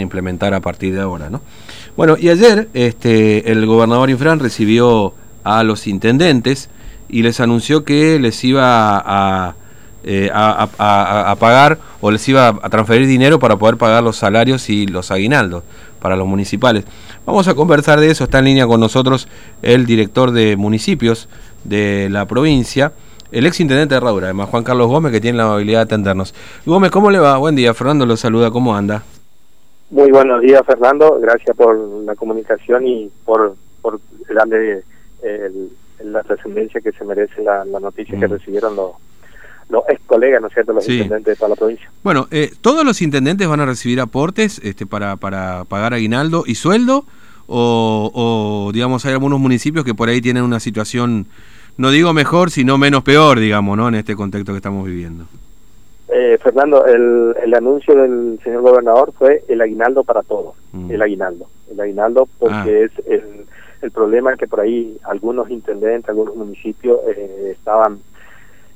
implementar a partir de ahora, ¿no? Bueno, y ayer este, el gobernador Infran recibió a los intendentes y les anunció que les iba eh, a, pagar o les iba a transferir dinero para poder pagar los salarios y los aguinaldos para los municipales. Vamos a conversar de eso, está en línea con nosotros el director de municipios de la provincia, el ex intendente de Herradura, además Juan Carlos Gómez, que tiene la amabilidad de atendernos. Gómez, ¿cómo le va? Buen día, Fernando lo saluda, ¿cómo anda? Muy buenos días, Fernando. Gracias por la comunicación y por, por darle la trascendencia que se merece la, noticia que mm. recibieron los, los ex colegas, ¿no es cierto?, los intendentes de toda la provincia. Bueno, eh, ¿todos los intendentes van a recibir aportes este, para, para pagar aguinaldo y sueldo? O, o, digamos, hay algunos municipios que por ahí tienen una situación, no digo mejor, sino menos peor, digamos, ¿no?, en este contexto que estamos viviendo. Eh, Fernando, el, el, anuncio del señor gobernador fue el aguinaldo para todos, mm. el aguinaldo, el aguinaldo porque ah. es el, el, problema que por ahí algunos intendentes, algunos municipios eh, estaban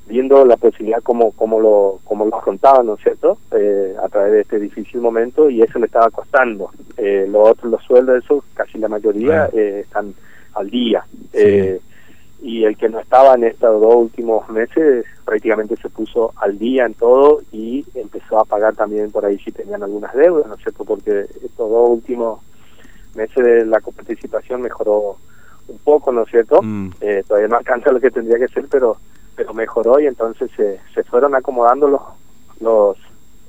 viendo la posibilidad como, como, lo, como lo afrontaban, ¿no es cierto?, eh, a través de este difícil momento y eso le estaba costando. Eh, los otros, los sueldos, eso, casi la mayoría eh, están al día. Eh, y el que no estaba en estos dos últimos meses prácticamente se puso al día en todo y empezó a pagar también por ahí si tenían algunas deudas, ¿no es cierto? Porque estos dos últimos meses de la coparticipación mejoró un poco, ¿no es cierto? Mm. Eh, todavía no alcanza lo que tendría que ser, pero pero mejoró y entonces se, se fueron acomodando los, los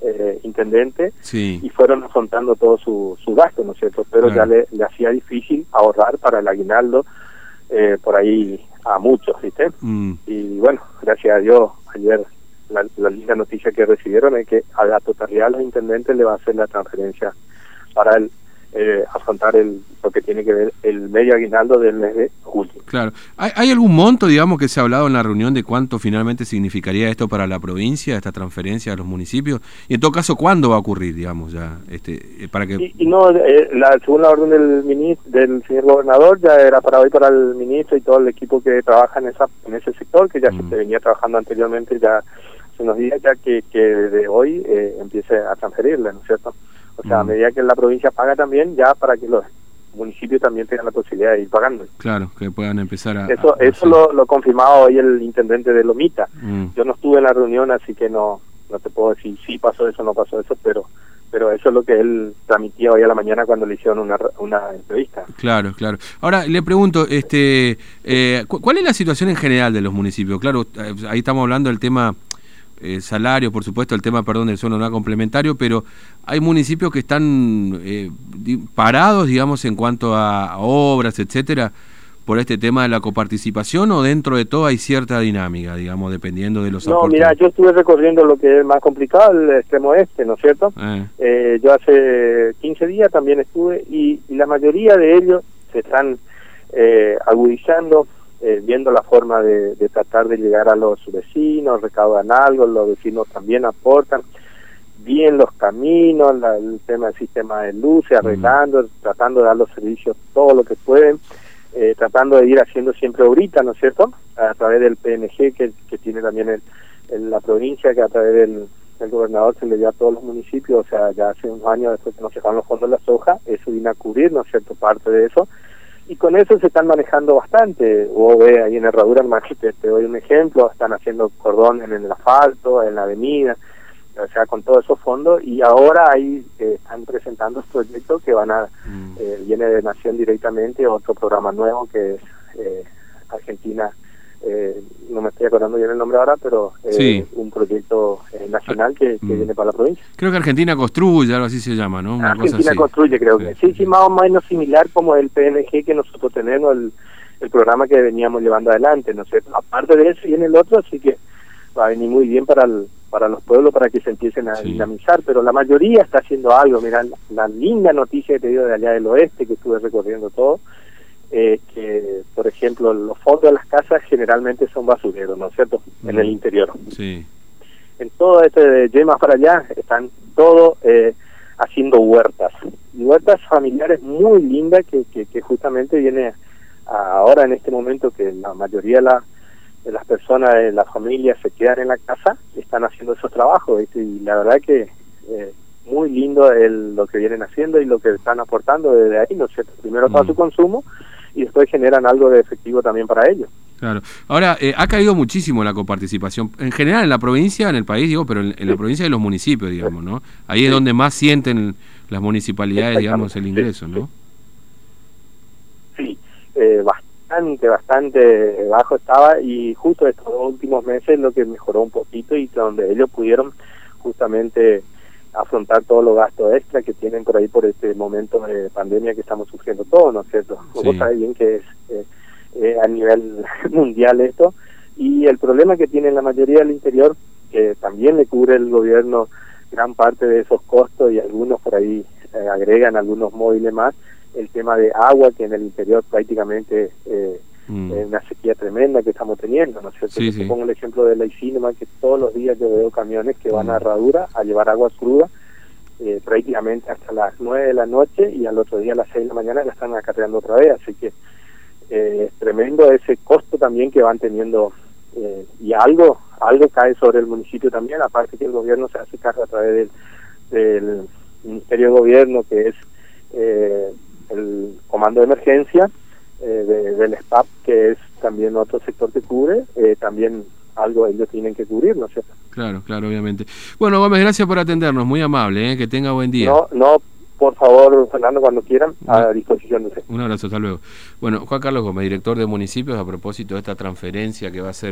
eh, intendentes y fueron afrontando todo su, su gasto, ¿no es cierto? Pero ya le, le hacía difícil ahorrar para el aguinaldo eh, por ahí a muchos, ¿viste? Mm. Y bueno, gracias a Dios, ayer la, la, linda noticia que recibieron es que a la totalidad de los intendentes le va a hacer la transferencia para el eh, afrontar el, lo que tiene que ver el medio aguinaldo del mes de julio. Claro. ¿Hay, algún monto, digamos, que se ha hablado en la reunión de cuánto finalmente significaría esto para la provincia, esta transferencia a los municipios? Y en todo caso, ¿cuándo va a ocurrir, digamos, ya? Este, eh, para que... Y, no, eh, la, según la orden del, ministro, del señor gobernador, ya era para hoy para el ministro y todo el equipo que trabaja en, esa, en ese sector, que ya se mm. venía trabajando anteriormente, ya hace unos días ya que, que de hoy eh, empiece a transferirle, ¿no es cierto? O sea, a mm. medida que la provincia paga también, ya para que los municipios también tengan la posibilidad de ir pagando. Claro, que puedan empezar a... Eso, eso lo, lo confirmaba hoy el intendente de Lomita. Mm. Yo no estuve en la reunión, así que no no te puedo decir si pasó eso o no pasó eso, pero pero eso es lo que él transmitía hoy a la mañana cuando le hicieron una, una entrevista. Claro, claro. Ahora le pregunto, este, eh, ¿cuál es la situación en general de los municipios? Claro, eh, ahí estamos hablando del tema eh, salario, por supuesto, el tema, perdón, del suelo no complementario, pero hay municipios que están eh, parados, digamos, en cuanto a, obras, etcétera, por este tema de la coparticipación o dentro de todo hay cierta dinámica, digamos, dependiendo de los No, mira, yo estuve recorriendo lo que es más complicado, el extremo este, ¿no es cierto? Eh. yo hace 15 días también estuve y, y la mayoría de ellos se están agudizando eh, viendo la forma de, tratar de llegar a los vecinos, recaudan algo, los vecinos también aportan, bien los caminos, el tema del sistema de luces, arreglando, tratando de dar los servicios todo lo que pueden, eh, tratando de ir haciendo siempre ahorita, ¿no es cierto? A través del PNG que, que tiene también el, la provincia, que a través del, gobernador se le dio a todos los municipios, o sea, ya hace unos años después que nos dejaron los fondos de la soja, eso vino a cubrir, ¿no es cierto?, parte de eso, y con eso se están manejando bastante. Vos ves ahí en Herradura, te, te doy un ejemplo, están haciendo cordón en el asfalto, en la avenida, o sea, con todos esos fondos, y ahora ahí eh, están presentando proyectos que van a, mm. eh, viene de Nación directamente, otro programa nuevo que es eh, Argentina eh, no me estoy acordando bien el nombre ahora, pero eh, un proyecto eh, nacional que, mm. viene para la provincia. Creo que Argentina construye, algo así se llama, ¿no? Argentina construye, creo que. Sí, sí, más o menos similar como el PNG que nosotros tenemos, el, el programa que veníamos llevando adelante, ¿no sé. Aparte de eso, viene el otro, así que va a venir muy bien para el, para los pueblos para que se empiecen a dinamizar, pero la mayoría está haciendo algo. Mira, la linda noticia que te digo de allá del oeste, que estuve recorriendo todo, eh, que, por ejemplo, los fondos de las casas generalmente son basureros, ¿no es cierto? En el interior. Sí. En todo este de Yemas para allá están todos eh, haciendo huertas. Y huertas familiares muy lindas que, que, justamente viene ahora en este momento que la mayoría de, la, de las personas de la familia se quedan en la casa, están haciendo esos trabajos. Y la verdad que eh, muy lindo el, lo que vienen haciendo y lo que están aportando desde ahí, ¿no es cierto? Primero para mm. su consumo y después generan algo de efectivo también para ellos. Claro. Ahora, eh, ha caído muchísimo la coparticipación, en general en la provincia, en el país, digo, pero en, la provincia de los municipios, digamos, ¿no? Ahí es donde más sienten las municipalidades, digamos, el ingreso, ¿no? Sí, eh, bastante, bastante bajo estaba y justo estos últimos meses lo que mejoró un poquito y donde ellos pudieron justamente afrontar todos los gastos extra que tienen por ahí por este momento de pandemia que estamos sufriendo todos, ¿no es cierto? Sí. Vos bien que es eh, eh, a nivel mundial esto, y el problema que tiene la mayoría del interior, que también le cubre el gobierno gran parte de esos costos y algunos por ahí eh, agregan algunos móviles más, el tema de agua que en el interior prácticamente eh, mm. es una sequía tremenda que estamos teniendo, ¿no es cierto? Sí, Pongo el ejemplo de la Isinema, que todos los días yo veo camiones que van a mm. Herradura a llevar agua cruda, eh, prácticamente hasta las 9 de la noche y al otro día a las 6 de la mañana la están acarreando otra vez, así que eh, es tremendo ese costo también que van teniendo eh, y algo algo cae sobre el municipio también, aparte que el gobierno se hace cargo a través del, Ministerio de Gobierno, que es eh, el Comando de Emergencia, del SPAP, que es también otro sector que cubre, también algo ellos tienen que cubrir, ¿no es cierto? Claro, claro, obviamente. Bueno, Gómez, gracias por atendernos, muy amable, que tenga buen día. No, no, por favor, Fernando, cuando quieran, a disposición de usted. Un abrazo, hasta luego. Bueno, Juan Carlos Gómez, director de municipios, a propósito de esta transferencia que va a ser